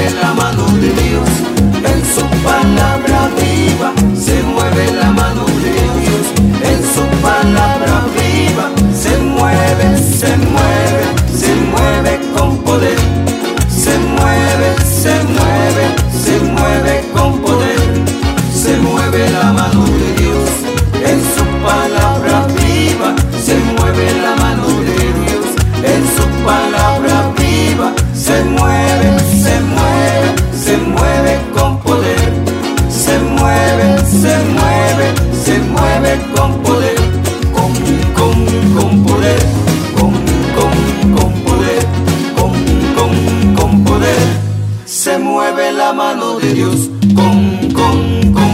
de la mano de Dios, en su palabra viva, se de Dios. Con, con, con.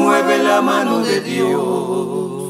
mueve la mano de Dios.